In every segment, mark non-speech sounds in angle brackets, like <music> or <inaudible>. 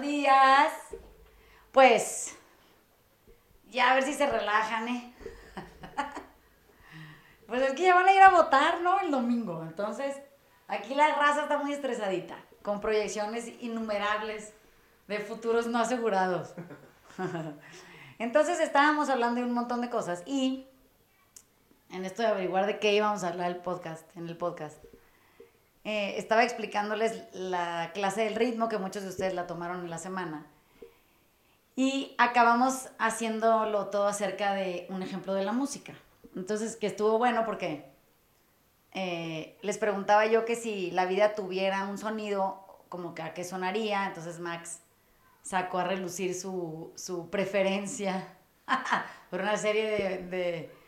días. Pues, ya a ver si se relajan, ¿eh? <laughs> Pues es que ya van a ir a votar, ¿no? El domingo. Entonces, aquí la raza está muy estresadita, con proyecciones innumerables de futuros no asegurados. <laughs> Entonces estábamos hablando de un montón de cosas y en esto de averiguar de qué íbamos a hablar el podcast, en el podcast. Eh, estaba explicándoles la clase del ritmo que muchos de ustedes la tomaron en la semana. Y acabamos haciéndolo todo acerca de un ejemplo de la música. Entonces, que estuvo bueno porque eh, les preguntaba yo que si la vida tuviera un sonido, como que a qué sonaría. Entonces Max sacó a relucir su, su preferencia <laughs> por una serie de de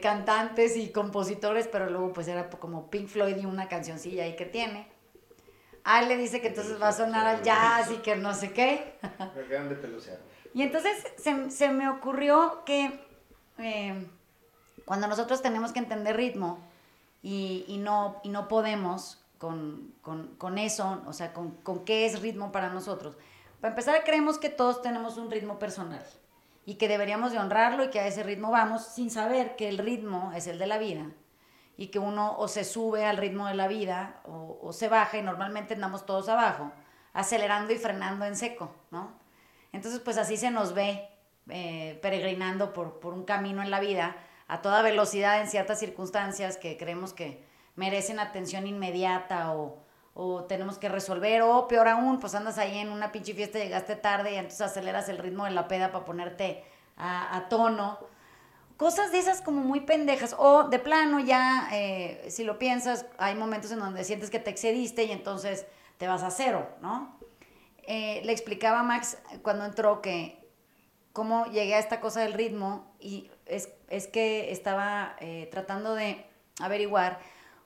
cantantes y compositores, pero luego pues era como Pink Floyd y una cancioncilla ahí que tiene. Ah, le dice que entonces va a sonar al jazz y que no sé qué. <laughs> Y entonces se, me ocurrió que eh, cuando nosotros tenemos que entender ritmo y, no, y no podemos con, eso, o sea, con, con qué es ritmo para nosotros, para empezar creemos que todos tenemos un ritmo personal y que deberíamos de honrarlo y que a ese ritmo vamos sin saber que el ritmo es el de la vida y que uno o se sube al ritmo de la vida o, se baja y normalmente andamos todos abajo, acelerando y frenando en seco, ¿no? Entonces pues así se nos ve eh, peregrinando por, por un camino en la vida a toda velocidad en ciertas circunstancias que creemos que merecen atención inmediata o, o tenemos que resolver, o peor aún, pues andas ahí en una pinche fiesta, llegaste tarde y entonces aceleras el ritmo de la peda para ponerte a, tono. Cosas de esas como muy pendejas, o de plano ya, eh, si lo piensas, hay momentos en donde sientes que te excediste y entonces te vas a cero, ¿no? Eh, le explicaba a Max cuando entró que cómo llegué a esta cosa del ritmo y es, es que estaba eh, tratando de averiguar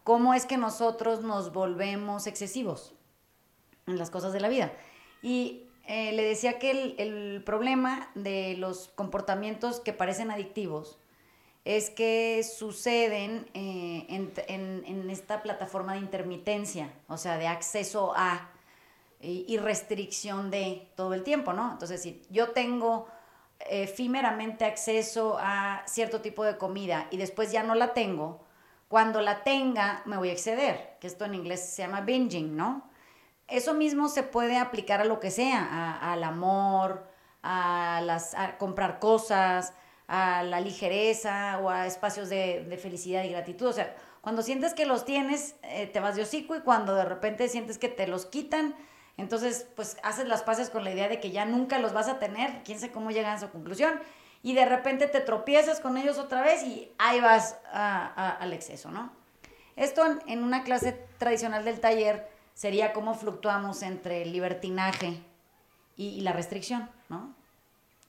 cómo es que nosotros nos volvemos excesivos en las cosas de la vida. Y eh, le decía que el, problema de los comportamientos que parecen adictivos es que suceden eh, en, esta plataforma de intermitencia, o sea, de acceso a y, restricción de todo el tiempo, ¿no? Entonces, si yo tengo efímeramente acceso a cierto tipo de comida y después ya no la tengo, cuando la tenga, me voy a exceder, que esto en inglés se llama binging, ¿no? Eso mismo se puede aplicar a lo que sea, al amor, a, las, comprar cosas, a la ligereza o a espacios de, felicidad y gratitud. O sea, cuando sientes que los tienes, eh, te vas de hocico y cuando de repente sientes que te los quitan, entonces pues haces las paces con la idea de que ya nunca los vas a tener. Quién sabe cómo llegan a esa conclusión y de repente te tropiezas con ellos otra vez y ahí vas al exceso, ¿no? Esto en, una clase tradicional del taller sería cómo fluctuamos entre el libertinaje y, la restricción, ¿no?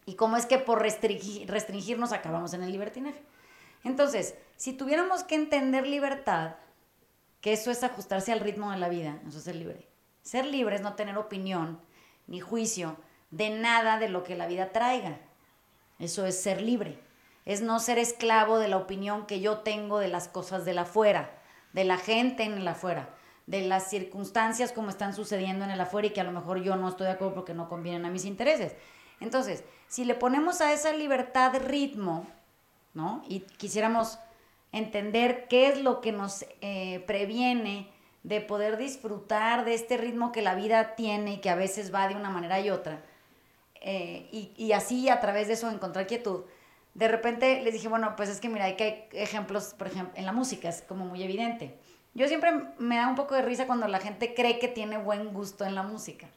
Y cómo es que por restringirnos acabamos en el libertinaje. Entonces, si tuviéramos que entender libertad, que eso es ajustarse al ritmo de la vida, eso es ser libre. Ser libre es no tener opinión ni juicio de nada de lo que la vida traiga. Eso es ser libre. Es no ser esclavo de la opinión que yo tengo de las cosas de la afuera, de la gente en el afuera, de las circunstancias como están sucediendo en el afuera y que a lo mejor yo no estoy de acuerdo porque no convienen a mis intereses. Entonces, si le ponemos a esa libertad ritmo, ¿no? Y quisiéramos entender qué es lo que nos eh, previene de poder disfrutar de este ritmo que la vida tiene y que a veces va de una manera y otra eh, y, así a través de eso encontrar quietud. De repente les dije, bueno, pues es que mira, hay que ejemplos, por ejemplo, en la música, es como muy evidente. Yo siempre me da un poco de risa cuando la gente cree que tiene buen gusto en la música.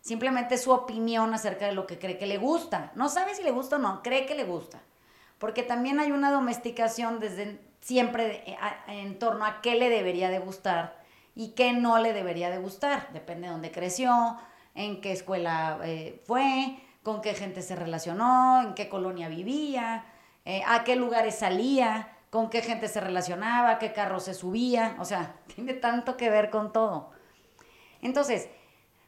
Simplemente su opinión acerca de lo que cree que le gusta. No sabe si le gusta o no, cree que le gusta. Porque también hay una domesticación desde siempre en torno a qué le debería de gustar y qué no le debería de gustar. Depende de dónde creció, en qué escuela eh, fue, con qué gente se relacionó, en qué colonia vivía, eh, a qué lugares salía, con qué gente se relacionaba, qué carro se subía, o sea, <laughs> tiene tanto que ver con todo. Entonces,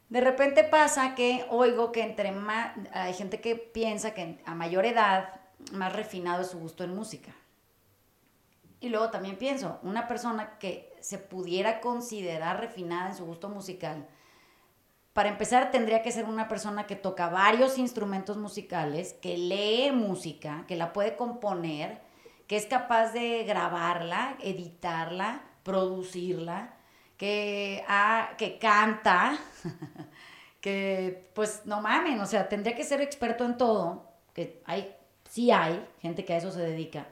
de repente pasa que oigo que entre más, hay gente que piensa que a mayor edad, más refinado es su gusto en música. Y luego también pienso, una persona que se pudiera considerar refinada en su gusto musical, para empezar tendría que ser una persona que toca varios instrumentos musicales, que lee música, que la puede componer, que es capaz de grabarla, editarla, producirla, que, ah, que canta, <laughs> que pues no mamen, o sea, tendría que ser experto en todo, que hay, sí hay gente que a eso se dedica,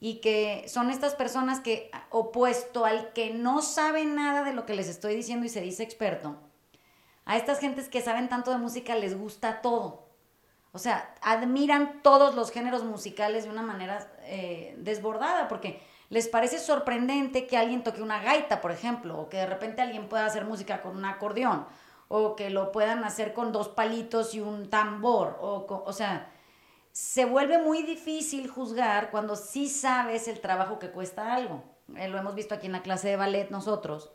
y que son estas personas que, opuesto al que no sabe nada de lo que les estoy diciendo y se dice experto, a estas gentes que saben tanto de música les gusta todo. O sea, admiran todos los géneros musicales de una manera eh, desbordada, porque les parece sorprendente que alguien toque una gaita, por ejemplo, o que de repente alguien pueda hacer música con un acordeón, o que lo puedan hacer con dos palitos y un tambor, o, o sea, se vuelve muy difícil juzgar cuando sí sabes el trabajo que cuesta algo. Eh, lo hemos visto aquí en la clase de ballet nosotros,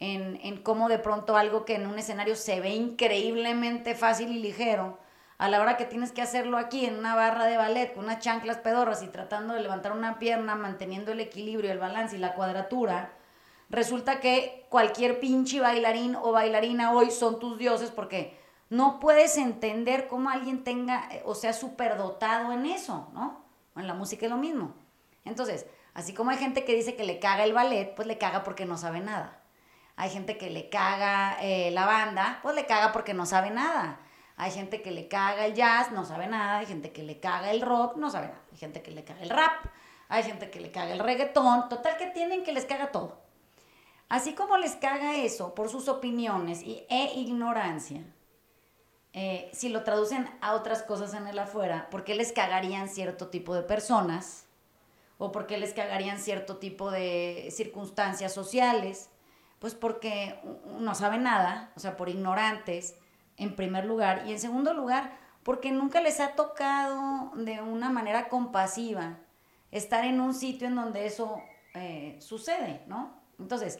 en, en cómo de pronto algo que en un escenario se ve increíblemente fácil y ligero, a la hora que tienes que hacerlo aquí en una barra de ballet con unas chanclas pedorras y tratando de levantar una pierna, manteniendo el equilibrio, el balance y la cuadratura, resulta que cualquier pinche bailarín o bailarina hoy son tus dioses porque no puedes entender cómo alguien tenga o sea superdotado en eso, ¿no? En la música es lo mismo. Entonces, así como hay gente que dice que le caga el ballet, pues le caga porque no sabe nada. Hay gente que le caga eh, la banda, pues le caga porque no sabe nada. Hay gente que le caga el jazz, no sabe nada. Hay gente que le caga el rock, no sabe nada. Hay gente que le caga el rap. Hay gente que le caga el reggaetón. Total que tienen que les caga todo. Así como les caga eso por sus opiniones y, e ignorancia, eh, si lo traducen a otras cosas en el afuera, ¿por qué les cagarían cierto tipo de personas? ¿O por qué les cagarían cierto tipo de circunstancias sociales? Pues porque no saben nada, o sea, por ignorantes en primer lugar. Y en segundo lugar, porque nunca les ha tocado de una manera compasiva estar en un sitio en donde eso eh, sucede, ¿no? Entonces,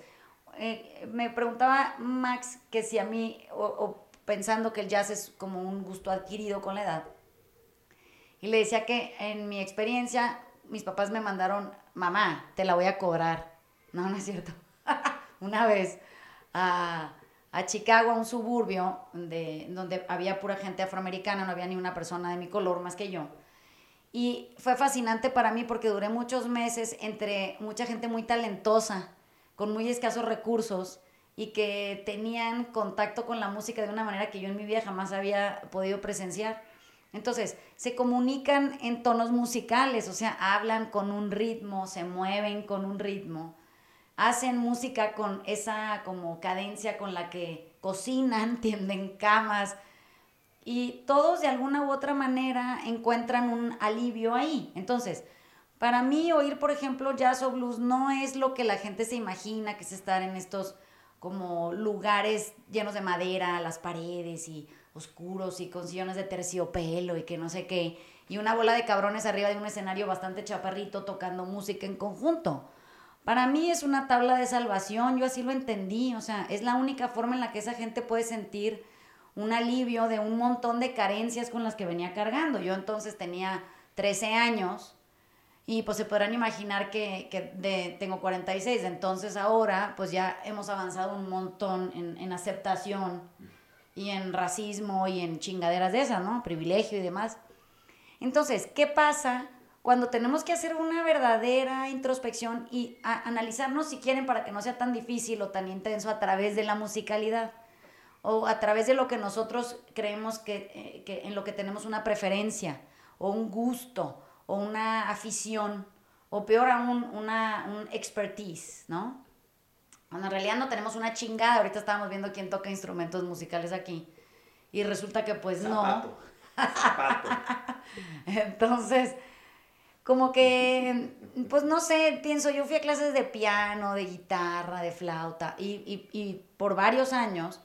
eh, me preguntaba Max que si a mí, o, pensando que el jazz es como un gusto adquirido con la edad, y le decía que en mi experiencia, mis papás me mandaron, mamá, te la voy a cobrar. No, no es cierto. Una vez a a Chicago, a un suburbio de, donde había pura gente afroamericana, no había ni una persona de mi color más que yo. Y fue fascinante para mí porque duré muchos meses entre mucha gente muy talentosa, con muy escasos recursos y que tenían contacto con la música de una manera que yo en mi vida jamás había podido presenciar. Entonces, se comunican en tonos musicales, o sea, hablan con un ritmo, se mueven con un ritmo hacen música con esa como cadencia con la que cocinan, <laughs> tienden camas y todos de alguna u otra manera encuentran un alivio ahí. Entonces, para mí oír, por ejemplo, jazz o blues no es lo que la gente se imagina, que es estar en estos como lugares llenos de madera, las paredes y oscuros y con sillones de terciopelo y que no sé qué, y una bola de cabrones arriba de un escenario bastante chaparrito tocando música en conjunto. Para mí es una tabla de salvación, yo así lo entendí, o sea, es la única forma en la que esa gente puede sentir un alivio de un montón de carencias con las que venía cargando. Yo entonces tenía 13 años y pues se podrán imaginar que, que de, tengo 46, entonces ahora pues ya hemos avanzado un montón en, en aceptación y en racismo y en chingaderas de esas, ¿no? Privilegio y demás. Entonces, ¿qué pasa? Cuando tenemos que hacer una verdadera introspección y analizarnos si quieren para que no sea tan difícil o tan intenso a través de la musicalidad o a través de lo que nosotros creemos que, eh, en lo que tenemos una preferencia o un gusto o una afición o peor aún una un expertise, ¿no? Cuando en realidad no tenemos una chingada, ahorita estábamos viendo quién toca instrumentos musicales aquí y resulta que pues no. Zapato. <laughs> Entonces, como que, pues no sé, pienso, yo fui a clases de piano, de guitarra, de flauta, y, y, por varios años.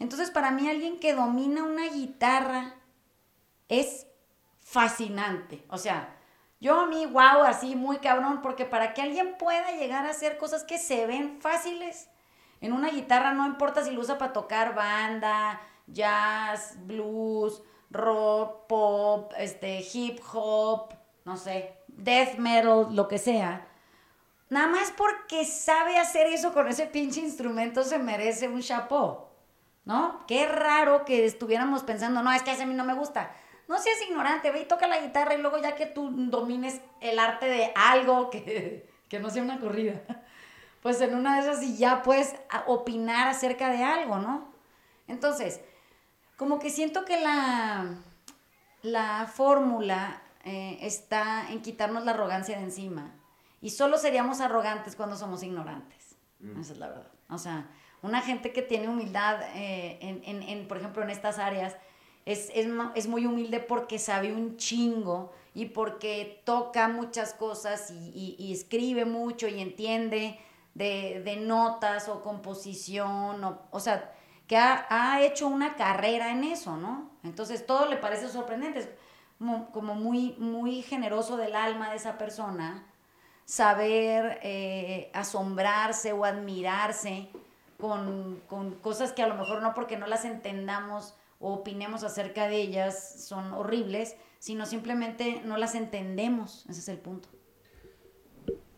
Entonces, para mí, alguien que domina una guitarra es fascinante. O sea, yo a mí, wow, así muy cabrón, porque para que alguien pueda llegar a hacer cosas que se ven fáciles en una guitarra, no importa si lo usa para tocar banda, jazz, blues, rock, pop, este, hip hop, no sé, death metal, lo que sea, nada más porque sabe hacer eso con ese pinche instrumento se merece un chapeau. ¿no? Qué raro que estuviéramos pensando, no, es que a mí no me gusta. No seas ignorante, ve y toca la guitarra y luego ya que tú domines el arte de algo que, <laughs> que no sea una corrida, <laughs> pues en una de esas y ya puedes opinar acerca de algo, ¿no? Entonces, como que siento que la, la fórmula eh, está en quitarnos la arrogancia de encima. Y solo seríamos arrogantes cuando somos ignorantes. Mm. Esa es la verdad. O sea, una gente que tiene humildad, eh, en, en, en, por ejemplo, en estas áreas, es, es, es, muy humilde porque sabe un chingo y porque toca muchas cosas y, y, escribe mucho y entiende de, de notas o composición, o, o sea, que ha, ha, hecho una carrera en eso, ¿no? Entonces todo le parece sorprendente, como, muy, muy generoso del alma de esa persona, saber eh, asombrarse o admirarse con, con, cosas que a lo mejor no porque no las entendamos o opinemos acerca de ellas son horribles, sino simplemente no las entendemos. Ese es el punto.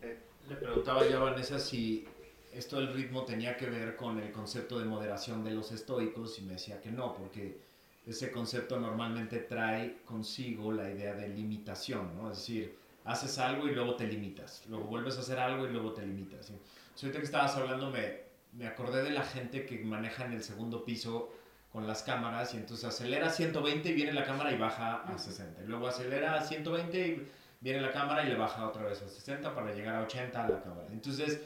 Eh, le preguntaba yo a Vanessa si esto del ritmo tenía que ver con el concepto de moderación de los estoicos y me decía que no, porque ese concepto normalmente trae consigo la idea de limitación, ¿no? Es decir, haces algo y luego te limitas, luego vuelves a hacer algo y luego te limitas. ¿sí? ahorita que estabas hablando me, me acordé de la gente que maneja en el segundo piso con las cámaras y entonces acelera a 120 y viene la cámara y baja a 60. luego acelera a 120 y viene la cámara y le baja otra vez a 60 para llegar a 80 a la cámara. Entonces,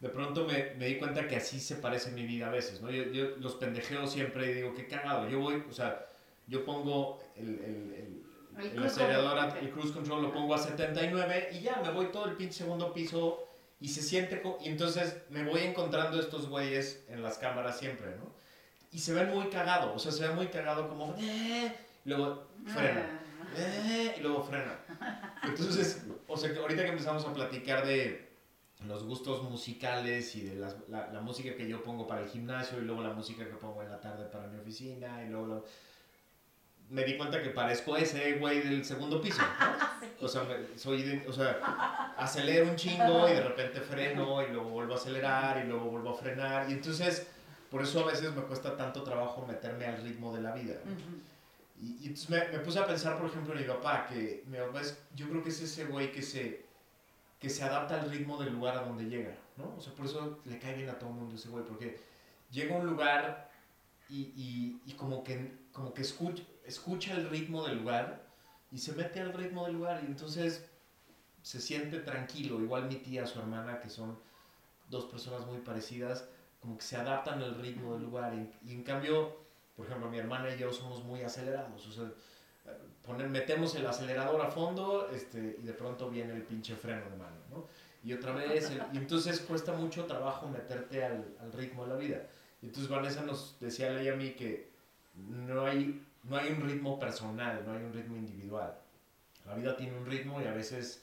de pronto me, me di cuenta que así se parece mi vida a veces, ¿no? Yo, yo los pendejeo siempre y digo, qué cagado. Yo voy, o sea, yo pongo el, el, el, el acelerador, el cruise control lo pongo a 79 y ya me voy todo el pinche segundo piso y se siente, y entonces me voy encontrando estos güeyes en las cámaras siempre, ¿no? Y se ven muy cagados, o sea, se ven muy cagados como, eh", luego frena, ah. eh", y luego frena. Entonces, o sea, ahorita que empezamos a platicar de los gustos musicales y de la, la, música que yo pongo para el gimnasio y luego la música que pongo en la tarde para mi oficina y luego me di cuenta que parezco ese güey del segundo piso, ¿no? <laughs> O sea, soy, o sea, acelero un chingo y de repente freno y luego vuelvo a acelerar y luego vuelvo a frenar y entonces por eso a veces me cuesta tanto trabajo meterme al ritmo de la vida. y, y, entonces me, me, puse a pensar, por ejemplo, en mi papá, que mi papá es, yo creo que es ese güey que se, que se adapta al ritmo del lugar a donde llega, ¿no? O sea, por eso le cae bien a todo el mundo ese güey, porque llega a un lugar y, y, y como que, como que escucha escucha el ritmo del lugar y se mete al ritmo del lugar y entonces se siente tranquilo. Igual mi tía, su hermana, que son dos personas muy parecidas, como que se adaptan al ritmo del lugar. Y, en cambio, por ejemplo, mi hermana y yo somos muy acelerados. O sea, poner, metemos el acelerador a fondo este, y de pronto viene el pinche freno de mano, ¿no? Y otra vez, y entonces cuesta mucho trabajo meterte al, al, ritmo de la vida. Y entonces Vanessa nos decía a a mí que no hay no hay un ritmo personal, no hay un ritmo individual. La vida tiene un ritmo y a veces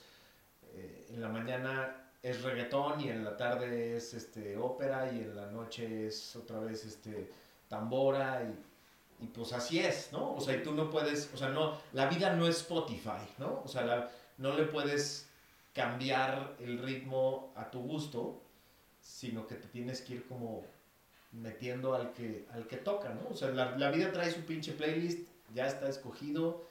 eh, en la mañana es reggaetón y en la tarde es este, ópera y en la noche es otra vez este, tambora y, y pues así es, ¿no? O sea, y tú no puedes, o sea, no, la vida no es Spotify, ¿no? O sea, no le puedes cambiar el ritmo a tu gusto, sino que te tienes que ir como metiendo al que, al que toca, ¿no? O sea, la, la vida trae su pinche playlist, ya está escogido,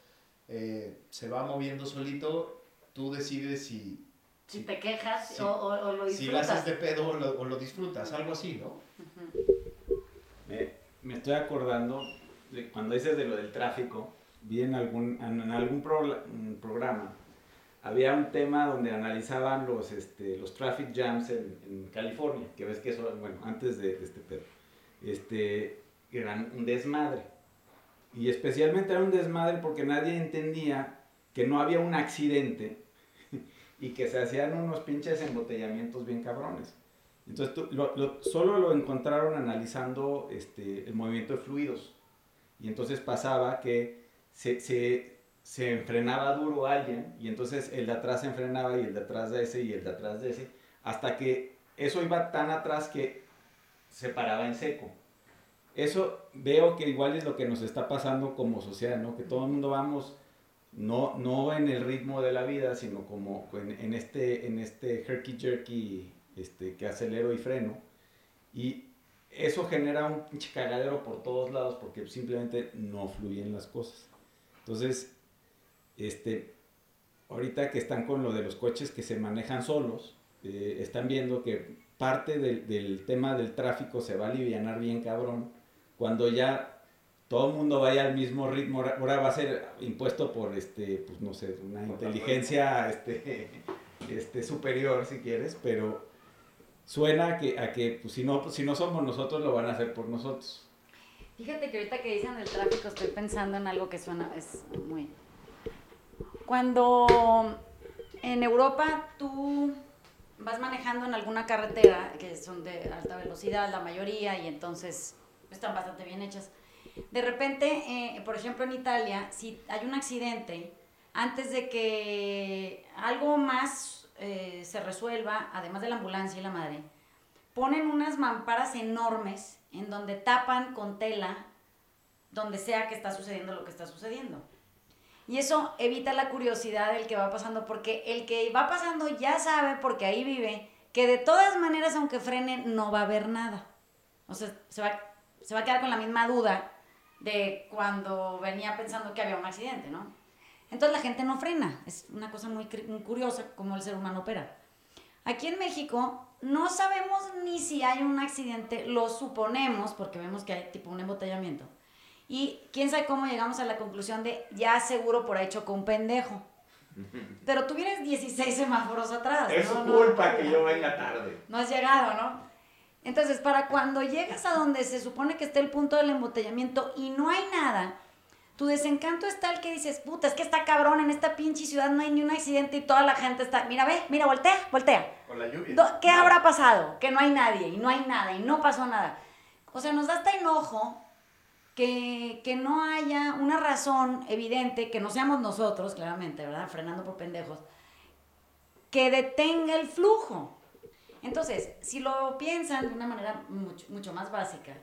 eh, se va moviendo solito, tú decides si... Si, te quejas o, o, lo disfrutas. Si lo haces de pedo o lo, o lo disfrutas, algo así, ¿no? me, me, estoy acordando, cuando dices de lo del tráfico, vi en algún, en algún pro, programa había un tema donde analizaban los, este, los traffic jams en, en, California, que ves que eso, bueno, antes de, de este pedo, este, eran un desmadre. Y especialmente era un desmadre porque nadie entendía que no había un accidente <laughs> y que se hacían unos pinches embotellamientos bien cabrones. Entonces lo, lo, solo lo encontraron analizando este, el movimiento de fluidos. Y entonces pasaba que se, se se enfrenaba duro alguien y entonces el de atrás se enfrenaba y el de atrás de ese y el de atrás de ese, hasta que eso iba tan atrás que se paraba en seco. Eso veo que igual es lo que nos está pasando como sociedad, ¿no? Que todo el mundo vamos no, no en el ritmo de la vida, sino como en, en este, en este herky jerky este, que acelero y freno. Y eso genera un pinche cagadero por todos lados porque simplemente no fluyen las cosas. Entonces, este, ahorita que están con lo de los coches que se manejan solos, eh, están viendo que parte del, del, tema del tráfico se va a aliviar bien cabrón cuando ya todo el mundo vaya al mismo ritmo. Ahora va a ser impuesto por, este, pues no sé, una inteligencia este, <laughs> este, superior si quieres, pero suena a que, a que pues, si, no, si no somos nosotros, lo van a hacer por nosotros. Fíjate que ahorita que dicen el tráfico estoy pensando en algo que suena, es muy... Cuando en Europa tú vas manejando en alguna carretera, que son de alta velocidad la mayoría, y entonces están bastante bien hechas, de repente, eh, por ejemplo en Italia, si hay un accidente, antes de que algo más eh, se resuelva, además de la ambulancia y la madre, ponen unas mamparas enormes en donde tapan con tela donde sea que está sucediendo lo que está sucediendo. Y eso evita la curiosidad del que va pasando, porque el que va pasando ya sabe, porque ahí vive, que de todas maneras, aunque frene, no va a haber nada. O sea, se va, se va a quedar con la misma duda de cuando venía pensando que había un accidente, ¿no? Entonces la gente no frena. Es una cosa muy, muy curiosa cómo el ser humano opera. Aquí en México no sabemos ni si hay un accidente, lo suponemos porque vemos que hay tipo un embotellamiento. Y quién sabe cómo llegamos a la conclusión de ya seguro por ahí chocó un pendejo. <laughs> Pero tú vienes 16 semáforos atrás. Es su culpa que yo venga tarde. No has llegado, ¿no? Entonces, para cuando llegas a donde se supone que está el punto del embotellamiento y no hay nada, tu desencanto es tal que dices, puta, es que está cabrón, en esta pinche ciudad no hay ni un accidente y toda la gente está, mira, ve, mira, voltea, voltea. Con la lluvia. ¿Qué habrá pasado? Que no hay nadie y no hay nada y no pasó nada. O sea, nos da hasta enojo que, que no haya una razón evidente, que no seamos nosotros, claramente, ¿verdad? Frenando por pendejos, que detenga el flujo. Entonces, si lo piensan de una manera mucho, mucho más básica,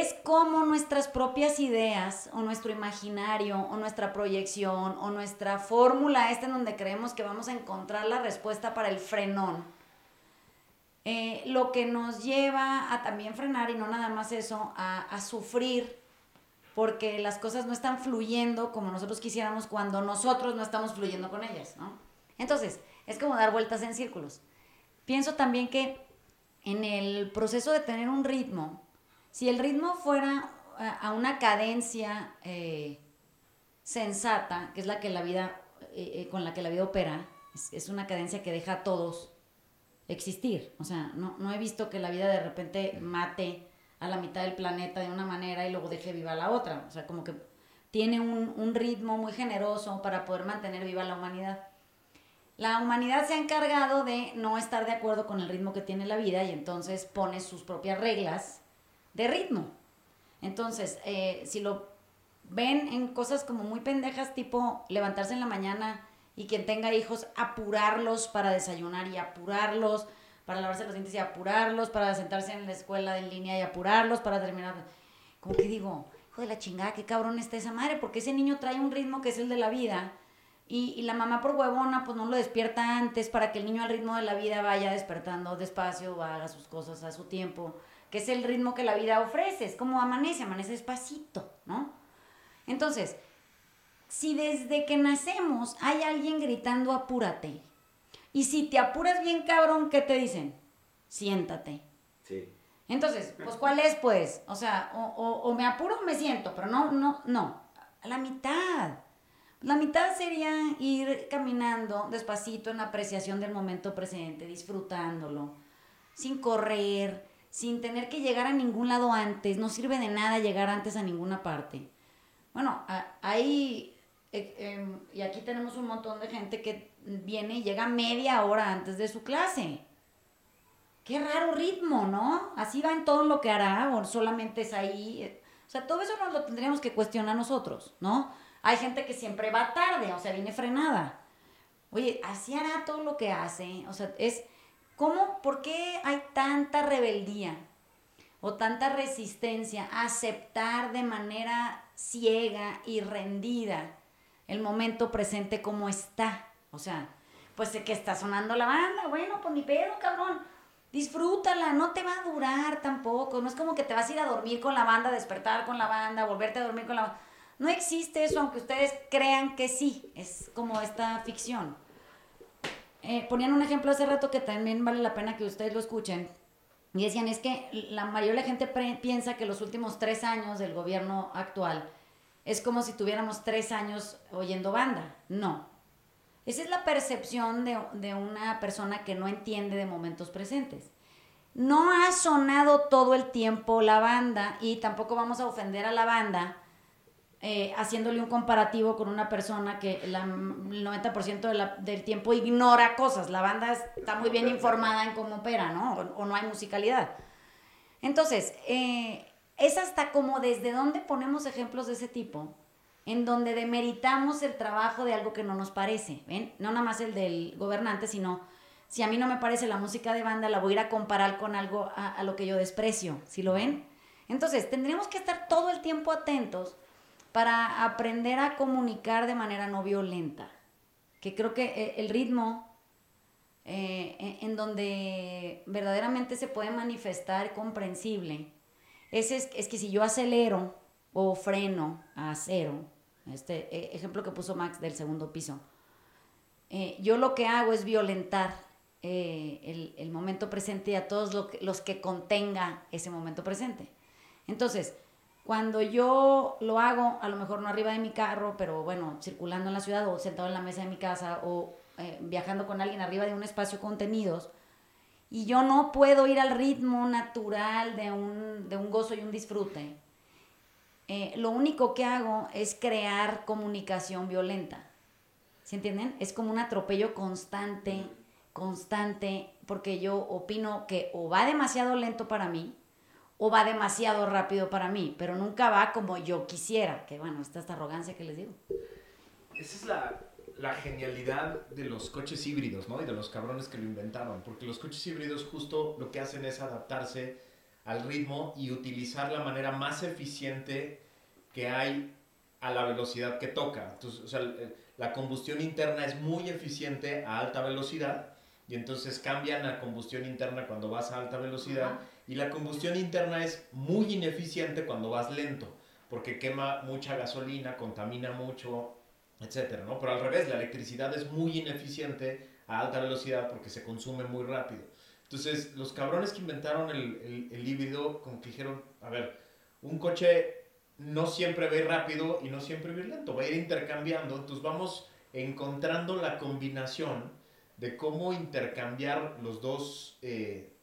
es como nuestras propias ideas o nuestro imaginario o nuestra proyección o nuestra fórmula esta en donde creemos que vamos a encontrar la respuesta para el frenón. Eh, lo que nos lleva a también frenar y no nada más eso, a, a sufrir porque las cosas no están fluyendo como nosotros quisiéramos cuando nosotros no estamos fluyendo con ellas, ¿no? Entonces, es como dar vueltas en círculos. Pienso también que en el proceso de tener un ritmo, si el ritmo fuera a una cadencia eh, sensata, que es la que la vida, eh, eh, con la que la vida opera, es, una cadencia que deja a todos existir. O sea, no, no, he visto que la vida de repente mate a la mitad del planeta de una manera y luego deje viva la otra. O sea, como que tiene un, un ritmo muy generoso para poder mantener viva la humanidad. La humanidad se ha encargado de no estar de acuerdo con el ritmo que tiene la vida y entonces pone sus propias reglas de ritmo. Entonces, eh, si lo ven en cosas como muy pendejas, tipo levantarse en la mañana y quien tenga hijos, apurarlos para desayunar y apurarlos para lavarse los dientes y apurarlos, para sentarse en la escuela en línea y apurarlos para terminar. Como que digo, hijo de la chingada, qué cabrón está esa madre, porque ese niño trae un ritmo que es el de la vida. Y, y, la mamá por huevona pues no lo despierta antes para que el niño al ritmo de la vida vaya despertando despacio, haga sus cosas a su tiempo que es el ritmo que la vida ofrece, es como amanece, amanece despacito, ¿no? Entonces, si desde que nacemos hay alguien gritando apúrate, y si te apuras bien cabrón, ¿qué te dicen? Siéntate. Sí. Entonces, pues ¿cuál es pues? O sea, o, me apuro o me siento, pero no, no, no, a la mitad. La mitad sería ir caminando despacito en apreciación del momento presente, disfrutándolo, sin correr, sin tener que llegar a ningún lado antes. No sirve de nada llegar antes a ninguna parte. Bueno, ahí, eh, em, y aquí tenemos un montón de gente que viene y llega media hora antes de su clase. Qué raro ritmo, ¿no? Así va en todo lo que hará o solamente es ahí. O sea, todo eso nos lo tendríamos que cuestionar nosotros, ¿no? Hay gente que siempre va tarde, o sea, viene frenada. Oye, así hará todo lo que hace. O sea, es ¿Cómo, por qué hay tanta rebeldía o tanta resistencia a aceptar de manera ciega y rendida el momento presente como está? O sea, pues que está sonando la banda, bueno, pues ni pedo, cabrón. disfrútala, no te va a durar tampoco, no es como que te vas a ir a dormir con la banda, despertar con la banda, volverte a dormir con la banda. No existe eso, aunque ustedes crean que sí, es como esta ficción. Eh, ponían un ejemplo hace rato que también vale la pena que ustedes lo escuchen. Y decían, es que la mayoría de la gente piensa que los últimos tres años del gobierno actual es como si tuviéramos tres años oyendo banda. No. Esa es la percepción de, de una persona que no entiende de momentos presentes. No ha sonado todo el tiempo la banda y tampoco vamos a ofender a la banda eh, haciéndole un comparativo con una persona que el 90% del tiempo ignora cosas. La banda está muy bien informada en cómo opera, ¿no? O, no hay musicalidad. Entonces, eh, es hasta como desde donde ponemos ejemplos de ese tipo, en donde demeritamos el trabajo de algo que no nos parece, ¿ven? No nada más el del gobernante, sino si a mí no me parece la música de banda, la voy a ir a comparar con algo a, lo que yo desprecio, ¿sí lo ven? Entonces, tendríamos que estar todo el tiempo atentos para aprender a comunicar de manera no violenta. Que creo que eh, el ritmo eh, en donde verdaderamente se puede manifestar comprensible es, es, que si yo acelero o freno a cero, este eh, ejemplo que puso Max del segundo piso, yo lo que hago es violentar el, el, momento presente y a todos los que contenga ese momento presente. Entonces, cuando yo lo hago, a lo mejor no arriba de mi carro, pero bueno, circulando en la ciudad o sentado en la mesa de mi casa o eh, viajando con alguien arriba de un espacio contenidos, y yo no puedo ir al ritmo natural de un, de un gozo y un disfrute, eh, lo único que hago es crear comunicación violenta. ¿Se entienden? Es como un atropello constante, constante, porque yo opino que o va demasiado lento para mí, o va demasiado rápido para mí, pero nunca va como yo quisiera, que bueno, está esta arrogancia que les digo. Esa es la, la genialidad de los coches híbridos, ¿no? Y de los cabrones que lo inventaron, porque los coches híbridos justo lo que hacen es adaptarse al ritmo y utilizar la manera más eficiente que hay a la velocidad que toca. Entonces, o sea, la combustión interna es muy eficiente a alta velocidad y entonces cambian a combustión interna cuando vas a alta velocidad y la combustión interna es muy ineficiente cuando vas lento, porque quema mucha gasolina, contamina mucho, etcétera, ¿no? Pero al revés, la electricidad es muy ineficiente a alta velocidad porque se consume muy rápido. Entonces, los cabrones que inventaron el, el, híbrido, como que dijeron, a ver, un coche no siempre va a ir rápido y no siempre va a ir lento, va a ir intercambiando, entonces vamos encontrando la combinación de cómo intercambiar los dos eh,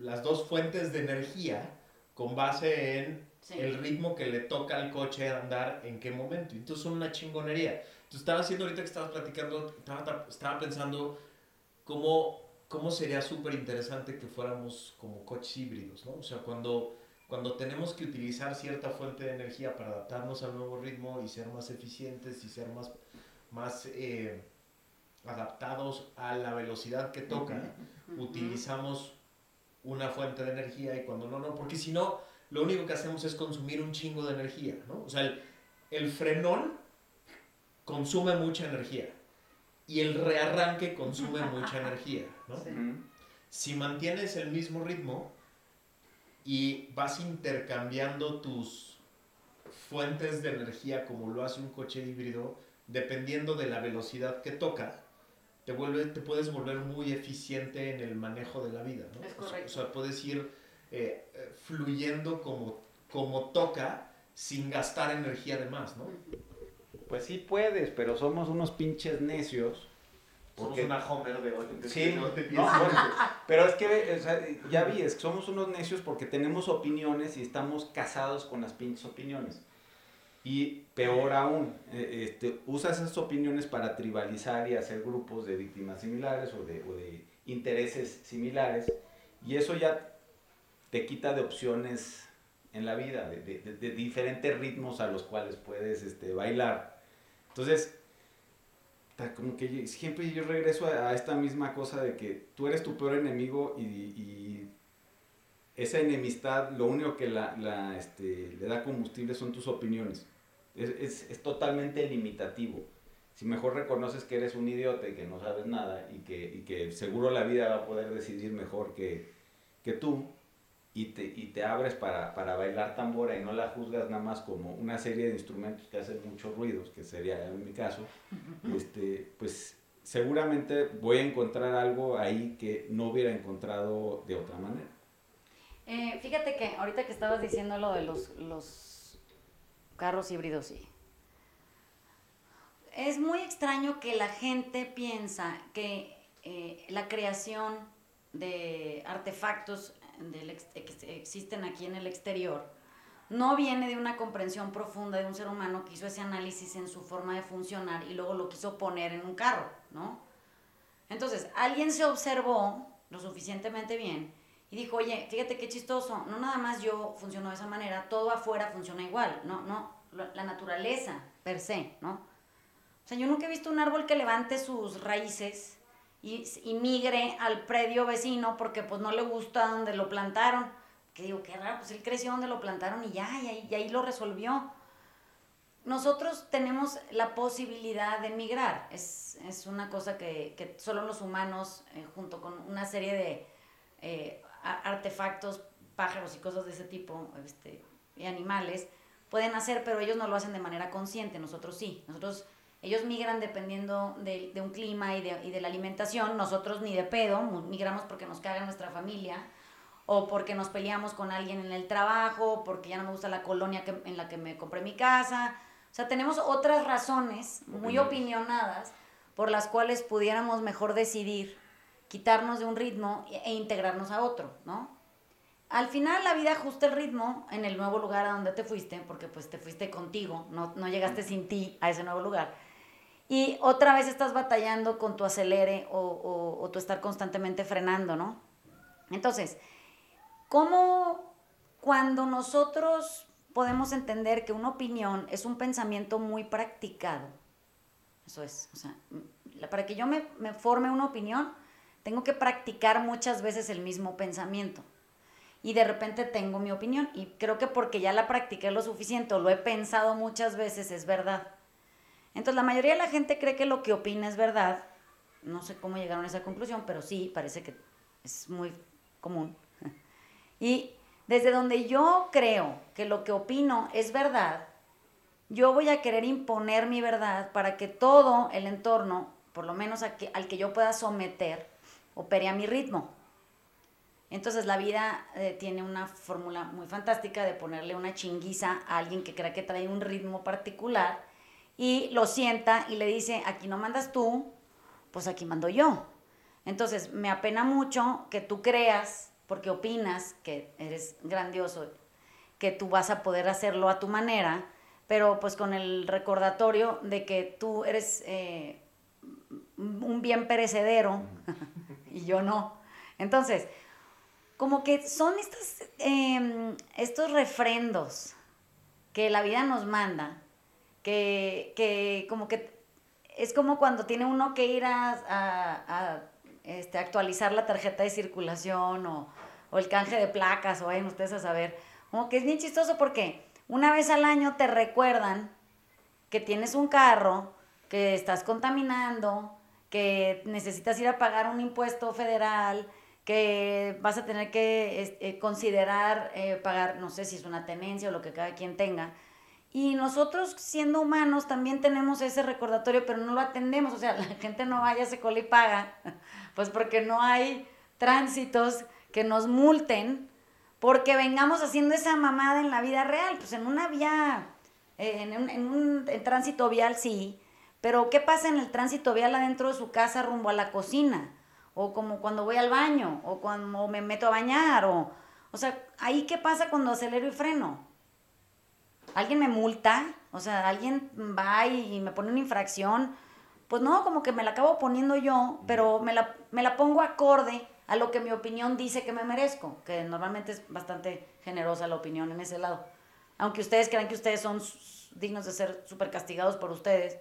las dos fuentes de energía con base en el ritmo que le toca al coche andar en qué momento. Entonces son una chingonería. Entonces estaba haciendo ahorita que estabas platicando, estaba, estaba pensando cómo, cómo sería súper interesante que fuéramos como coches híbridos, ¿no? O sea, cuando, cuando tenemos que utilizar cierta fuente de energía para adaptarnos al nuevo ritmo y ser más eficientes y ser más, más eh, adaptados a la velocidad que toca, utilizamos una fuente de energía y cuando no, no, porque si no, lo único que hacemos es consumir un chingo de energía, ¿no? O sea, el, frenón consume mucha energía y el rearranque consume mucha <laughs> energía, ¿no? Si mantienes el mismo ritmo y vas intercambiando tus fuentes de energía como lo hace un coche híbrido, dependiendo de la velocidad que toca, te, vuelve, te puedes volver muy eficiente en el manejo de la vida, ¿no? Es correcto. O sea, puedes ir eh, eh, fluyendo como, como toca sin gastar energía de más, ¿no? Pues sí puedes, pero somos unos pinches necios. Porque... Somos una Homer de hoy. Sí, no te no, pero es que, o sea, ya vi, es que somos unos necios porque tenemos opiniones y estamos casados con las pinches opiniones. Y peor aún, eh, este, usas esas opiniones para tribalizar y hacer grupos de víctimas similares o de, o de intereses similares. Y eso ya te quita de opciones en la vida, de, de, de, diferentes ritmos a los cuales puedes este, bailar. Entonces, como que siempre yo regreso a, esta misma cosa de que tú eres tu peor enemigo y, y esa enemistad lo único que la, la, este, le da combustible son tus opiniones. Es, es, es, totalmente limitativo. si mejor reconoces que eres un idiota y que no sabes nada y que, y que seguro la vida va a poder decidir mejor que, que tú y te, y te abres para, para, bailar tambora y no la juzgas nada más como una serie de instrumentos que hacen muchos ruidos, que sería en mi caso, este, pues seguramente voy a encontrar algo ahí que no hubiera encontrado de otra manera. Eh, fíjate que ahorita que estabas diciendo lo de los, los carros híbridos, sí. Es muy extraño que la gente piensa que eh, la creación de artefactos que existen aquí en el exterior no viene de una comprensión profunda de un ser humano que hizo ese análisis en su forma de funcionar y luego lo quiso poner en un carro, ¿no? Entonces, alguien se observó lo suficientemente bien y dijo, oye, fíjate qué chistoso, no nada más yo funciono de esa manera, todo afuera funciona igual, no, no, la naturaleza per se, ¿no? O sea, yo nunca he visto un árbol que levante sus raíces y, y migre al predio vecino porque pues no le gusta donde lo plantaron. Que digo, qué raro, pues él creció donde lo plantaron y ya, y ahí, y ahí lo resolvió. Nosotros tenemos la posibilidad de migrar, es, es una cosa que, que, solo los humanos, eh, junto con una serie de eh, artefactos, pájaros y cosas de ese tipo, este, y animales, pueden hacer, pero ellos no lo hacen de manera consciente, nosotros sí. Nosotros, ellos migran dependiendo de, de un clima y de, y de, la alimentación, nosotros ni de pedo, migramos porque nos caga nuestra familia, o porque nos peleamos con alguien en el trabajo, porque ya no me gusta la colonia que, en la que me compré mi casa. O sea, tenemos otras razones muy opinionadas por las cuales pudiéramos mejor decidir quitarnos de un ritmo e integrarnos a otro, ¿no? Al final la vida ajusta el ritmo en el nuevo lugar a donde te fuiste, porque pues te fuiste contigo, no, no llegaste sin ti a ese nuevo lugar. Y otra vez estás batallando con tu acelere o, o, o tu estar constantemente frenando, ¿no? Entonces, ¿cómo cuando nosotros podemos entender que una opinión es un pensamiento muy practicado? Eso es, o sea, para que yo me, me forme una opinión, tengo que practicar muchas veces el mismo pensamiento. Y de repente tengo mi opinión. Y creo que porque ya la practiqué lo suficiente o lo he pensado muchas veces es verdad. Entonces la mayoría de la gente cree que lo que opina es verdad. No sé cómo llegaron a esa conclusión, pero sí, parece que es muy común. <laughs> Y desde donde yo creo que lo que opino es verdad, yo voy a querer imponer mi verdad para que todo el entorno, por lo menos al que yo pueda someter, opere a mi ritmo. Entonces la vida eh, tiene una fórmula muy fantástica de ponerle una chinguiza a alguien que crea que trae un ritmo particular y lo sienta y le dice, aquí no mandas tú, pues aquí mando yo. Entonces me apena mucho que tú creas, porque opinas que eres grandioso, que tú vas a poder hacerlo a tu manera, pero pues con el recordatorio de que tú eres eh, un bien perecedero y yo no. Entonces, como que son estos, em, estos refrendos que la vida nos manda, que, que, como que es como cuando tiene uno que ir a, a, este, actualizar la tarjeta de circulación o, o, el canje de placas o vayan ustedes a saber. Como que es bien chistoso porque una vez al año te recuerdan que tienes un carro, que estás contaminando, que necesitas ir a pagar un impuesto federal, que vas a tener que eh, considerar eh, pagar, no sé si es una tenencia o lo que cada quien tenga. Y nosotros, siendo humanos, también tenemos ese recordatorio, pero no lo atendemos. O sea, <laughs> la gente no vaya, se cola y paga, <laughs> pues porque no hay tránsitos que nos multen, porque vengamos haciendo esa mamada en la vida real. Pues en una vía, eh, en, un, en un tránsito vial sí, pero ¿qué pasa en el tránsito vial adentro de su casa rumbo a la cocina? O como cuando voy al baño, o cuando me meto a bañar, o, o sea, ahí qué pasa cuando acelero y freno. ¿Alguien me multa? O sea, alguien va y me pone una infracción. Pues no, como que me la acabo poniendo yo, pero me la, me la pongo acorde a lo que mi opinión dice que me merezco, que normalmente es bastante generosa la opinión en ese lado. Aunque ustedes crean que ustedes son dignos de ser súper castigados por ustedes,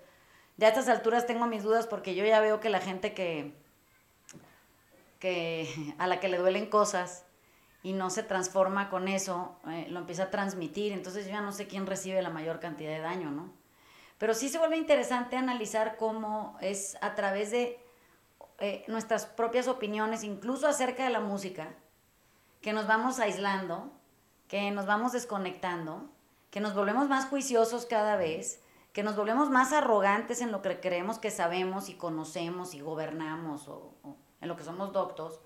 ya a estas alturas tengo mis dudas porque yo ya veo que la gente que, que a la que le duelen cosas y no se transforma con eso, eh, lo empieza a transmitir, entonces yo ya no sé quién recibe la mayor cantidad de daño, ¿no? Pero sí se vuelve interesante analizar cómo es a través de eh, nuestras propias opiniones, incluso acerca de la música, que nos vamos aislando, que nos vamos desconectando, que nos volvemos más juiciosos cada vez, que nos volvemos más arrogantes en lo que creemos que sabemos y conocemos y gobernamos o, en lo que somos doctos.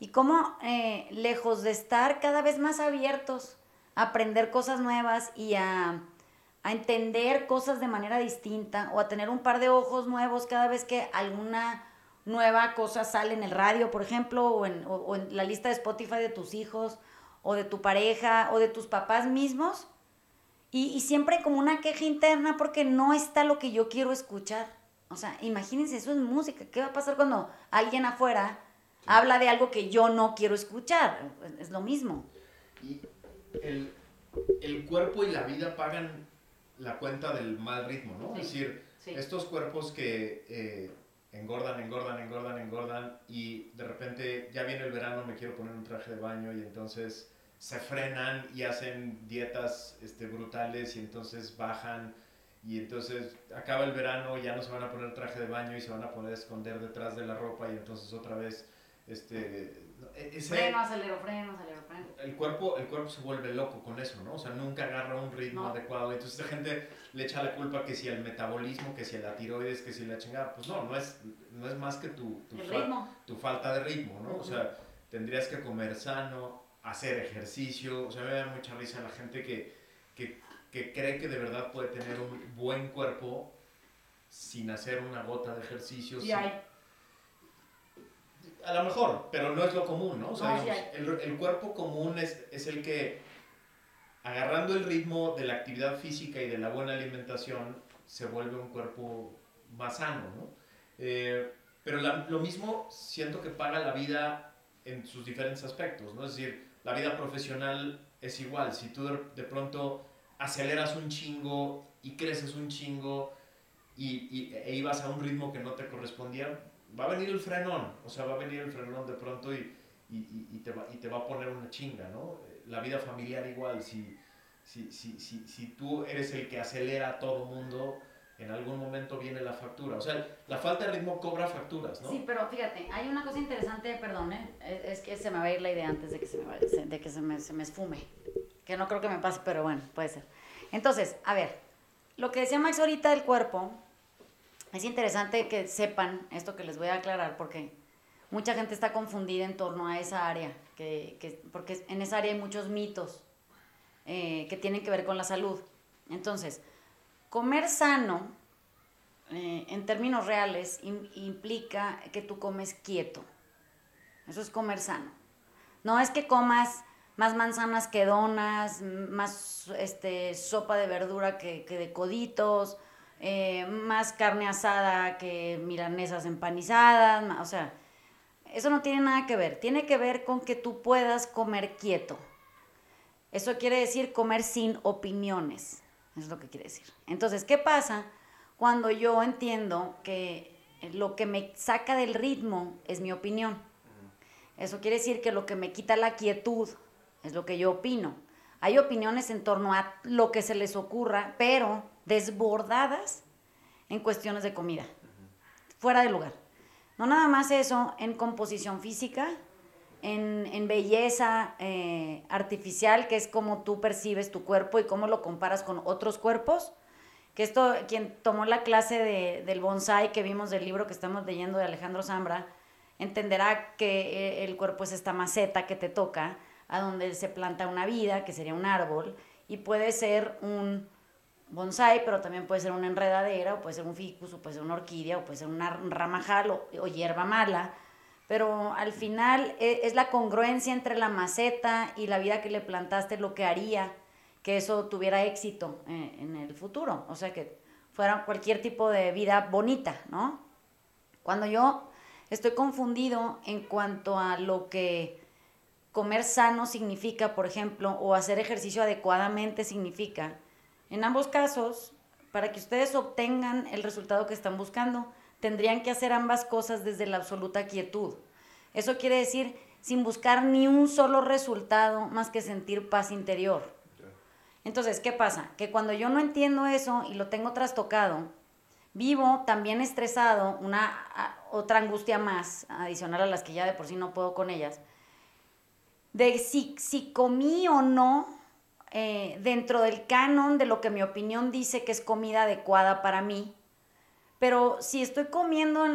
Y cómo eh, lejos de estar cada vez más abiertos a aprender cosas nuevas y a, a entender cosas de manera distinta o a tener un par de ojos nuevos cada vez que alguna nueva cosa sale en el radio, por ejemplo, o en, o, en, la lista de Spotify de tus hijos, o de tu pareja, o de tus papás mismos. Y, y siempre como una queja interna porque no está lo que yo quiero escuchar. O sea, imagínense, eso es música. ¿Qué va a pasar cuando alguien afuera habla de algo que yo no quiero escuchar? Es lo mismo. Y el, el cuerpo y la vida pagan la cuenta del mal ritmo, ¿no? es decir, estos cuerpos que... Eh, engordan, engordan, engordan, engordan y de repente ya viene el verano, me quiero poner un traje de baño y entonces se frenan y hacen dietas este, brutales y entonces bajan y entonces acaba el verano, ya no se van a poner traje de baño y se van a poner a esconder detrás de la ropa y entonces otra vez este, e-, ese, freno, acelero, freno, acelero, freno. El cuerpo, el cuerpo se vuelve loco con eso, ¿no? O sea, nunca agarra un ritmo adecuado. Entonces la gente le echa la culpa que si el metabolismo, que si la tiroides, que si la chingada. Pues no, no es, no es más que tu, tu, tu falta de ritmo, ¿no? O sea, tendrías que comer sano, hacer ejercicio. O sea, me da mucha risa la gente que, que, que cree que de verdad puede tener un buen cuerpo sin hacer una gota de ejercicio. Sí, hay a lo mejor, pero no es lo común, ¿no? O sea, el, cuerpo común es, es, el que, agarrando el ritmo de la actividad física y de la buena alimentación, se vuelve un cuerpo más sano, ¿no? Eh, pero lo mismo siento que paga la vida en sus diferentes aspectos, ¿no? Es decir, la vida profesional es igual. Si tú de, pronto aceleras un chingo y creces un chingo y, y, e ibas a un ritmo que no te correspondía, va a venir el frenón, o sea, va a venir el frenón de pronto y, y, y, te, va, te va a poner una chinga, ¿no? La vida familiar igual, si, si, si, si tú eres el que acelera a todo mundo, en algún momento viene la factura. O sea, la falta de ritmo cobra facturas, ¿no? Sí, pero fíjate, hay una cosa interesante, perdón, ¿eh? es, que se me va a ir la idea antes de que se me, de que se me, se me esfume. Que no creo que me pase, pero bueno, puede ser. Entonces, a ver, lo que decía Max ahorita del cuerpo, es interesante que sepan esto que les voy a aclarar porque mucha gente está confundida en torno a esa área, que, porque en esa área hay muchos mitos eh, que tienen que ver con la salud. Entonces, comer sano, eh, en términos reales, implica que tú comes quieto. Eso es comer sano. No es que comas más manzanas que donas, más este, sopa de verdura que, de coditos, eh, más carne asada que milanesas empanizadas, o sea, eso no tiene nada que ver, tiene que ver con que tú puedas comer quieto. Eso quiere decir comer sin opiniones, es lo que quiere decir. Entonces, ¿qué pasa cuando yo entiendo que lo que me saca del ritmo es mi opinión? Eso quiere decir que lo que me quita la quietud es lo que yo opino. Hay opiniones en torno a lo que se les ocurra, pero desbordadas en cuestiones de comida, fuera de lugar. No nada más eso, en composición física, en, belleza eh, artificial, que es como tú percibes tu cuerpo y cómo lo comparas con otros cuerpos. Que esto, quien tomó la clase de, del bonsai que vimos del libro que estamos leyendo de Alejandro Zambra, entenderá que eh, el cuerpo es esta maceta que te toca, a donde se planta una vida, que sería un árbol, y puede ser un bonsai, pero también puede ser una enredadera, o puede ser un ficus, o puede ser una orquídea, o puede ser una ramajal o, hierba mala. Pero al final e, es, la congruencia entre la maceta y la vida que le plantaste lo que haría que eso tuviera éxito en, en el futuro. O sea, que fuera cualquier tipo de vida bonita, ¿no? Cuando yo estoy confundido en cuanto a lo que comer sano significa, por ejemplo, o hacer ejercicio adecuadamente significa, en ambos casos, para que ustedes obtengan el resultado que están buscando, tendrían que hacer ambas cosas desde la absoluta quietud. Eso quiere decir sin buscar ni un solo resultado más que sentir paz interior. Entonces, ¿qué pasa? Que cuando yo no entiendo eso y lo tengo trastocado, vivo también estresado, una otra angustia más, adicional a las que ya de por sí no puedo con ellas, de si, si comí o no eh, dentro del canon de lo que mi opinión dice que es comida adecuada para mí. Pero si estoy comiendo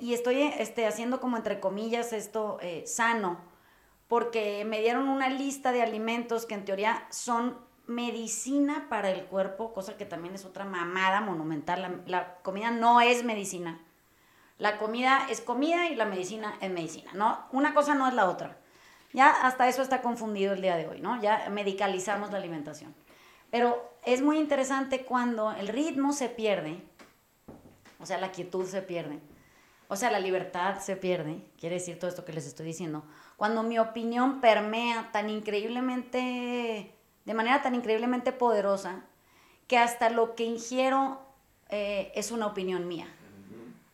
y estoy este, haciendo como entre comillas esto eh, sano, porque me dieron una lista de alimentos que en teoría son medicina para el cuerpo, cosa que también es otra mamada monumental. La, comida no es medicina. La comida es comida y la medicina es medicina, ¿no? Una cosa no es la otra. Ya hasta eso está confundido el día de hoy, ¿no? Ya medicalizamos la alimentación. Pero es muy interesante cuando el ritmo se pierde, o sea, la quietud se pierde, o sea, la libertad se pierde, quiere decir todo esto que les estoy diciendo, cuando mi opinión permea tan increíblemente de manera tan increíblemente poderosa que hasta lo que ingiero eh, es una opinión mía.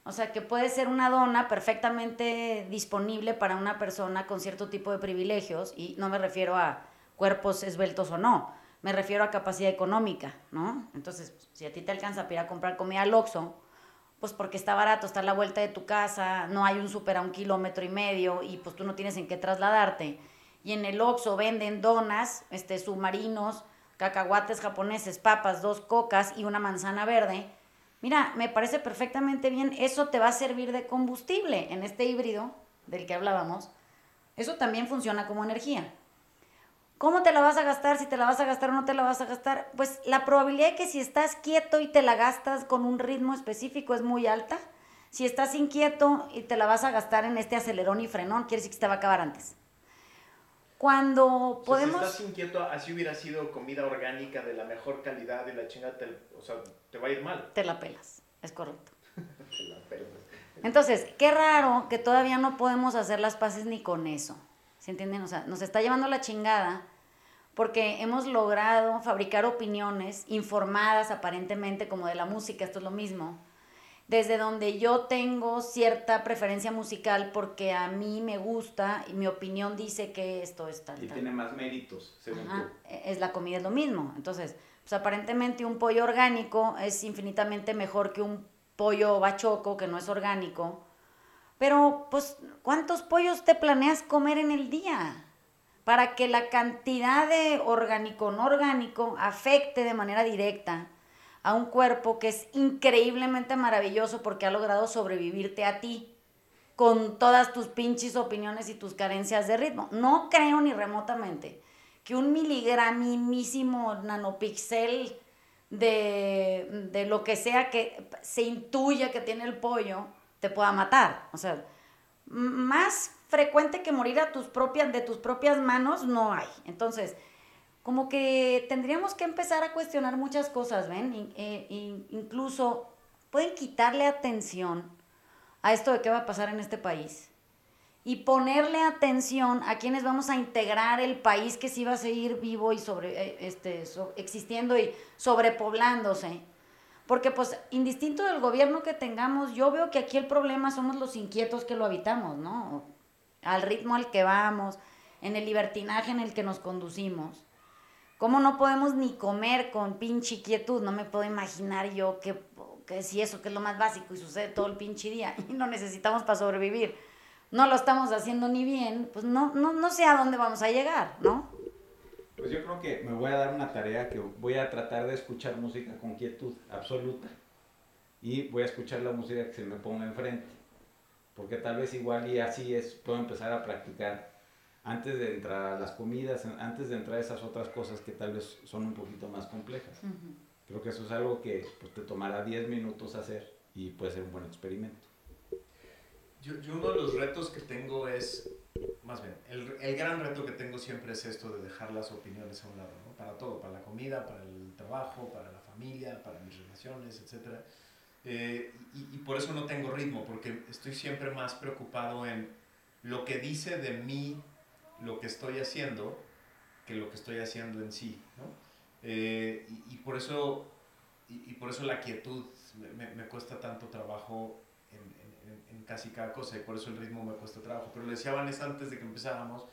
O sea, que puede ser una dona perfectamente disponible para una persona con cierto tipo de privilegios, y no me refiero a cuerpos esbeltos o no, me refiero a capacidad económica, ¿no? Entonces, si a ti te alcanza a ir a comprar comida al Oxxo, pues porque está barato, está a la vuelta de tu casa, no hay un súper a un kilómetro y medio y pues tú no tienes en qué trasladarte y en el Oxxo venden donas, este, submarinos, cacahuates japoneses, papas, dos cocas y una manzana verde. Mira, me parece perfectamente bien, eso te va a servir de combustible en este híbrido del que hablábamos. Eso también funciona como energía. ¿Cómo te la vas a gastar? Si te la vas a gastar o no te la vas a gastar. Pues la probabilidad de que si estás quieto y te la gastas con un ritmo específico es muy alta. Si estás inquieto y te la vas a gastar en este acelerón y frenón, quiere decir que te va a acabar antes. Cuando podemos... si estás inquieto, así hubiera sido comida orgánica de la mejor calidad y la chingada, te, o sea, te va a ir mal. Te la pelas, es correcto. <laughs> te la pelas. Entonces, qué raro que todavía no podemos hacer las paces ni con eso. ¿Se entienden? O sea, nos está llevando la chingada porque hemos logrado fabricar opiniones informadas aparentemente como de la música, esto es lo mismo, desde donde yo tengo cierta preferencia musical porque a mí me gusta y mi opinión dice que esto es tal. Y tiene más méritos, según e, Es la comida, es lo mismo. Entonces, pues aparentemente un pollo orgánico es infinitamente mejor que un pollo bachoco que no es orgánico. Pero, pues, ¿cuántos pollos te planeas comer en el día? Para que la cantidad de orgánico no orgánico afecte de manera directa a un cuerpo que es increíblemente maravilloso porque ha logrado sobrevivirte a ti con todas tus pinches opiniones y tus carencias de ritmo. No creo ni remotamente que un miligramísimo nanopixel de, de lo que sea que se intuya que tiene el pollo te pueda matar. O sea, más frecuente que morir a tus propias, de tus propias manos no hay. Entonces, como que tendríamos que empezar a cuestionar muchas cosas, ¿ven? Eh, incluso pueden quitarle atención a esto de qué va a pasar en este país y ponerle atención a quienes vamos a integrar el país que sí va a seguir vivo y sobre, eh, este, existiendo y sobrepoblándose. Porque pues indistinto del gobierno que tengamos, yo veo que aquí el problema somos los inquietos que lo habitamos, ¿no? Al ritmo al que vamos, en el libertinaje en el que nos conducimos. ¿Cómo no podemos ni comer con pinche quietud? No me puedo imaginar yo que, que si eso que es lo más básico y sucede todo el pinche día y no necesitamos para sobrevivir, no lo estamos haciendo ni bien, pues no, no, no sé a dónde vamos a llegar, ¿no? Pues yo creo que me voy a dar una tarea que voy a tratar de escuchar música con quietud absoluta y voy a escuchar la música que se me ponga enfrente, porque tal vez igual y así es, puedo empezar a practicar antes de entrar a las comidas, antes de entrar a esas otras cosas que tal vez son un poquito más complejas. Creo que eso es algo que pues, te tomará 10 minutos hacer y puede ser un buen experimento. Yo, uno de los retos que tengo es, más bien, el, el, gran reto que tengo siempre es esto de dejar las opiniones a un lado, ¿no? para todo, para la comida, para el trabajo, para la familia, para mis relaciones, etc. Eh, y, y por eso no tengo ritmo, porque estoy siempre más preocupado en lo que dice de mí lo que estoy haciendo que lo que estoy haciendo en sí. ¿no? Eh, y, por eso, y, por eso la quietud me, me cuesta tanto trabajo casi cada cosa y por eso el ritmo me cuesta trabajo. Pero le decía a Vanessa antes de que empezáramos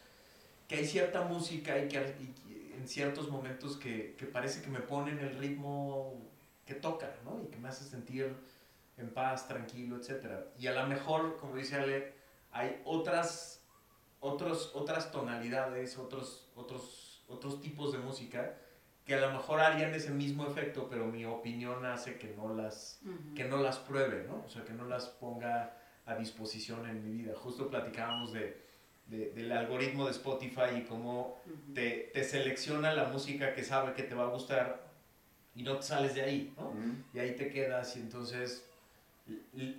que hay cierta música y que en ciertos momentos que, que parece que me ponen el ritmo que toca, ¿no? Y que me hace sentir en paz, tranquilo, etc. Y a lo mejor, como dice Ale, hay otras, otros, otras tonalidades, otros, otros, otros tipos de música que a lo mejor harían ese mismo efecto, pero mi opinión hace que no las, que no las pruebe, ¿no? O sea, que no las ponga a disposición en mi vida. Justo platicábamos de, del algoritmo de Spotify y cómo te, te, selecciona la música que sabe que te va a gustar y no te sales de ahí, ¿no? Y ahí te quedas y entonces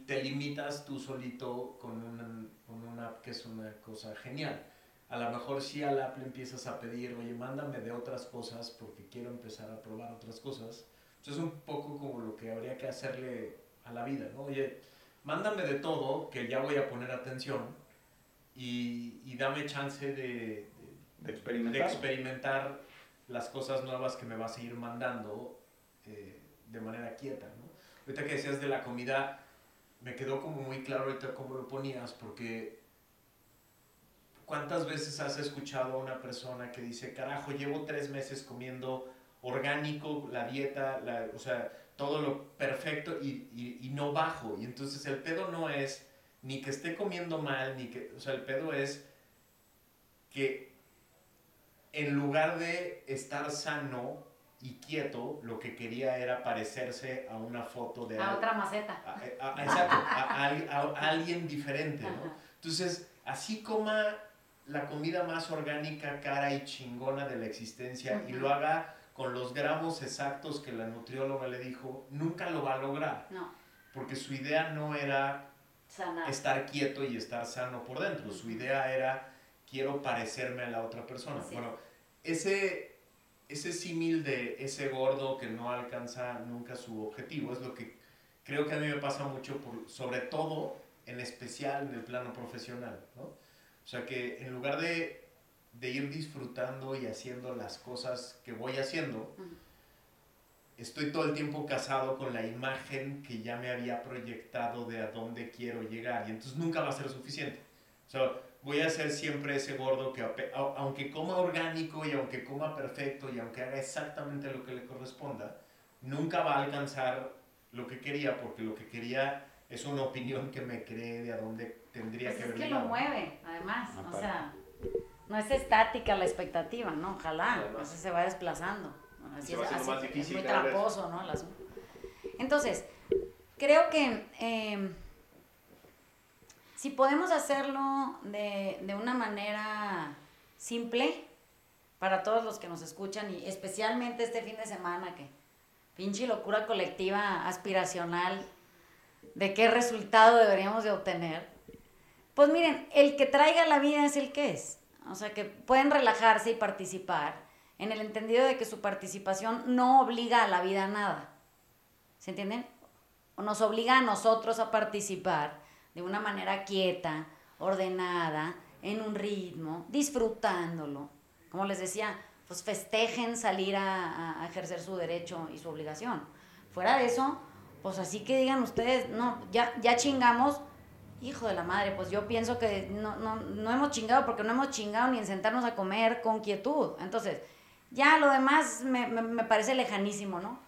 te limitas tú solito con una, con una app que es una cosa genial. A lo mejor si al app le empiezas a pedir, oye, mándame de otras cosas porque quiero empezar a probar otras cosas. Entonces es un poco como lo que habría que hacerle a la vida, ¿no? Oye, mándame de todo, que ya voy a poner atención, y, y dame chance de, de, experimentar. de, experimentar. las cosas nuevas que me vas a ir mandando eh, de manera quieta, ¿no? Ahorita que decías de la comida, me quedó como muy claro ahorita cómo lo ponías, porque ¿cuántas veces has escuchado a una persona que dice, carajo, llevo tres meses comiendo orgánico, la dieta, la, o sea, todo lo perfecto y, y, y, no bajo? Y entonces el pedo no es ni que esté comiendo mal, ni que, o sea, el pedo es que en lugar de estar sano, y quieto, lo que quería era parecerse a una foto de... A otra maceta. A, exacto, a, alguien diferente, ¿no? Entonces, así coma la comida más orgánica, cara y chingona de la existencia y lo haga con los gramos exactos que la nutrióloga le dijo, nunca lo va a lograr. No. Porque su idea no era estar quieto y estar sano por dentro. Su idea era, quiero parecerme a la otra persona. Bueno, ese ese símil de ese gordo que no alcanza nunca su objetivo es lo que creo que a mí me pasa mucho, por, sobre todo, en especial en el plano profesional, ¿no? O sea que en lugar de, de ir disfrutando y haciendo las cosas que voy haciendo, estoy todo el tiempo casado con la imagen que ya me había proyectado de a dónde quiero llegar y entonces nunca va a ser suficiente. O sea, voy a ser siempre ese gordo que aunque coma orgánico y aunque coma perfecto y aunque haga exactamente lo que le corresponda, nunca va a alcanzar lo que quería porque lo que quería es una opinión que me cree de a dónde tendría pues que Es que lo mueve, además, o sea, no es estática la expectativa, ¿no? Ojalá, entonces se va desplazando. Así, es, así, más es muy traposo, ¿no? Entonces, creo que... Eh, si podemos hacerlo de, de, una manera simple para todos los que nos escuchan y especialmente este fin de semana que pinche locura colectiva aspiracional de qué resultado deberíamos de obtener, pues miren, el que traiga la vida es el que es. O sea que pueden relajarse y participar en el entendido de que su participación no obliga a la vida a nada. ¿Se entienden? O nos obliga a nosotros a participar de una manera quieta, ordenada, en un ritmo, disfrutándolo. Como les decía, pues festejen salir a, ejercer su derecho y su obligación. Fuera de eso, pues así que digan ustedes, no, ya, ya chingamos, hijo de la madre, pues yo pienso que no, no, no hemos chingado porque no hemos chingado ni en sentarnos a comer con quietud. Entonces, ya lo demás me, me, me parece lejanísimo, ¿no?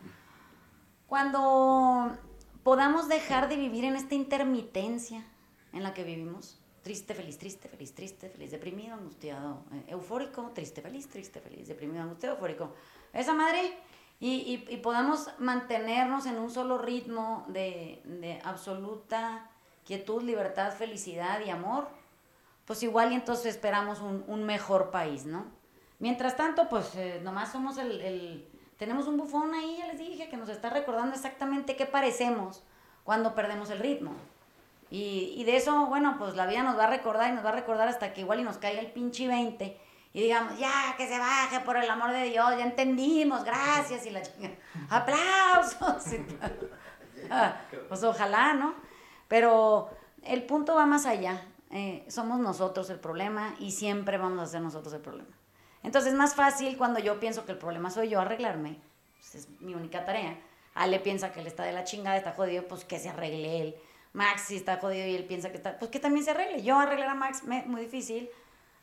Cuando podamos dejar de vivir en esta intermitencia en la que vivimos. Triste, feliz, triste, feliz, triste, feliz, deprimido, angustiado, eh, eufórico, triste, feliz, triste, feliz, deprimido, angustiado, eufórico. Esa madre, y, y, podamos mantenernos en un solo ritmo de, de, absoluta quietud, libertad, felicidad y amor, pues igual y entonces esperamos un, un mejor país, ¿no? Mientras tanto, pues eh, nomás somos el, el tenemos un bufón ahí, ya les dije, que nos está recordando exactamente qué parecemos cuando perdemos el ritmo. Y, y, de eso, bueno, pues la vida nos va a recordar y nos va a recordar hasta que igual y nos caiga el pinche 20 y digamos, ya, que se baje por el amor de Dios, ya entendimos, gracias y la chingada. <laughs> ¡Aplausos! <laughs> pues ojalá, ¿no? Pero el punto va más allá. Eh, somos nosotros el problema y siempre vamos a ser nosotros el problema. Entonces es más fácil cuando yo pienso que el problema soy yo arreglarme, pues es mi única tarea. Ale piensa que él está de la chingada, está jodido, pues que se arregle él. Max si está jodido y él piensa que está, pues que también se arregle. Yo arreglar a Max, muy difícil.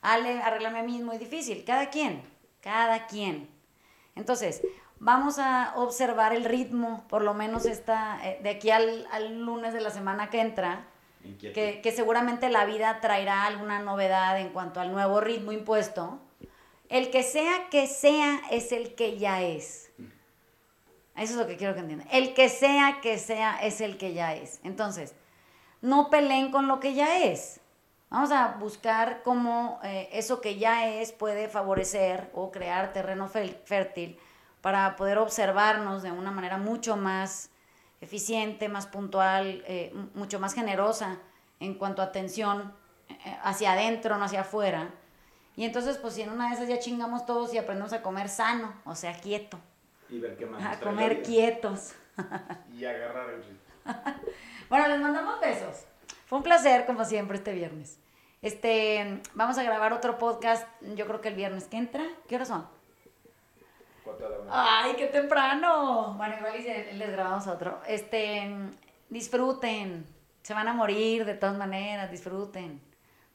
Ale arreglarme a mí es muy difícil. Cada quien. cada quien. Entonces, vamos a observar el ritmo, por lo menos esta, eh, de aquí al, al lunes de la semana que entra, que, que seguramente la vida traerá alguna novedad en cuanto al nuevo ritmo impuesto. El que sea que sea es el que ya es. Eso es lo que quiero que entiendan. El que sea que sea es el que ya es. Entonces, no peleen con lo que ya es. Vamos a buscar cómo eh, eso que ya es puede favorecer o crear terreno fértil para poder observarnos de una manera mucho más eficiente, más puntual, eh, mucho más generosa en cuanto a atención eh, hacia adentro, no hacia afuera. Y entonces, pues si en una de esas ya chingamos todos y aprendemos a comer sano, o sea, quieto, Y ver qué más a comer quietos. Y agarrar el ritmo. <laughs> Bueno, les mandamos besos. Fue un placer, como siempre, este viernes. Este, vamos a grabar otro podcast, yo creo que el viernes que entra. ¿Qué horas son? ¡Ay, qué temprano! Bueno, igual les grabamos otro. Este, disfruten. Se van a morir de todas maneras, disfruten.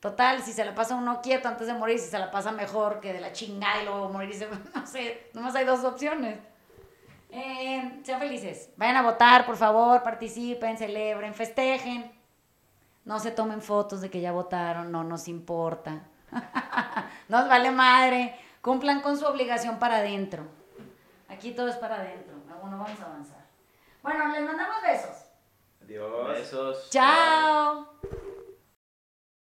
Total, si se la pasa uno quieto antes de morir, si se la pasa mejor que de la chingada y luego morirse, no sé, nomás hay dos opciones. Eh, sean felices. Vayan a votar, por favor, participen, celebren, festejen. No se tomen fotos de que ya votaron, no nos importa. <laughs> Nos vale madre. Cumplan con su obligación para adentro. Aquí todo es para adentro. Bueno, vamos a avanzar. Bueno, les mandamos besos. Adiós. Besos. Chao.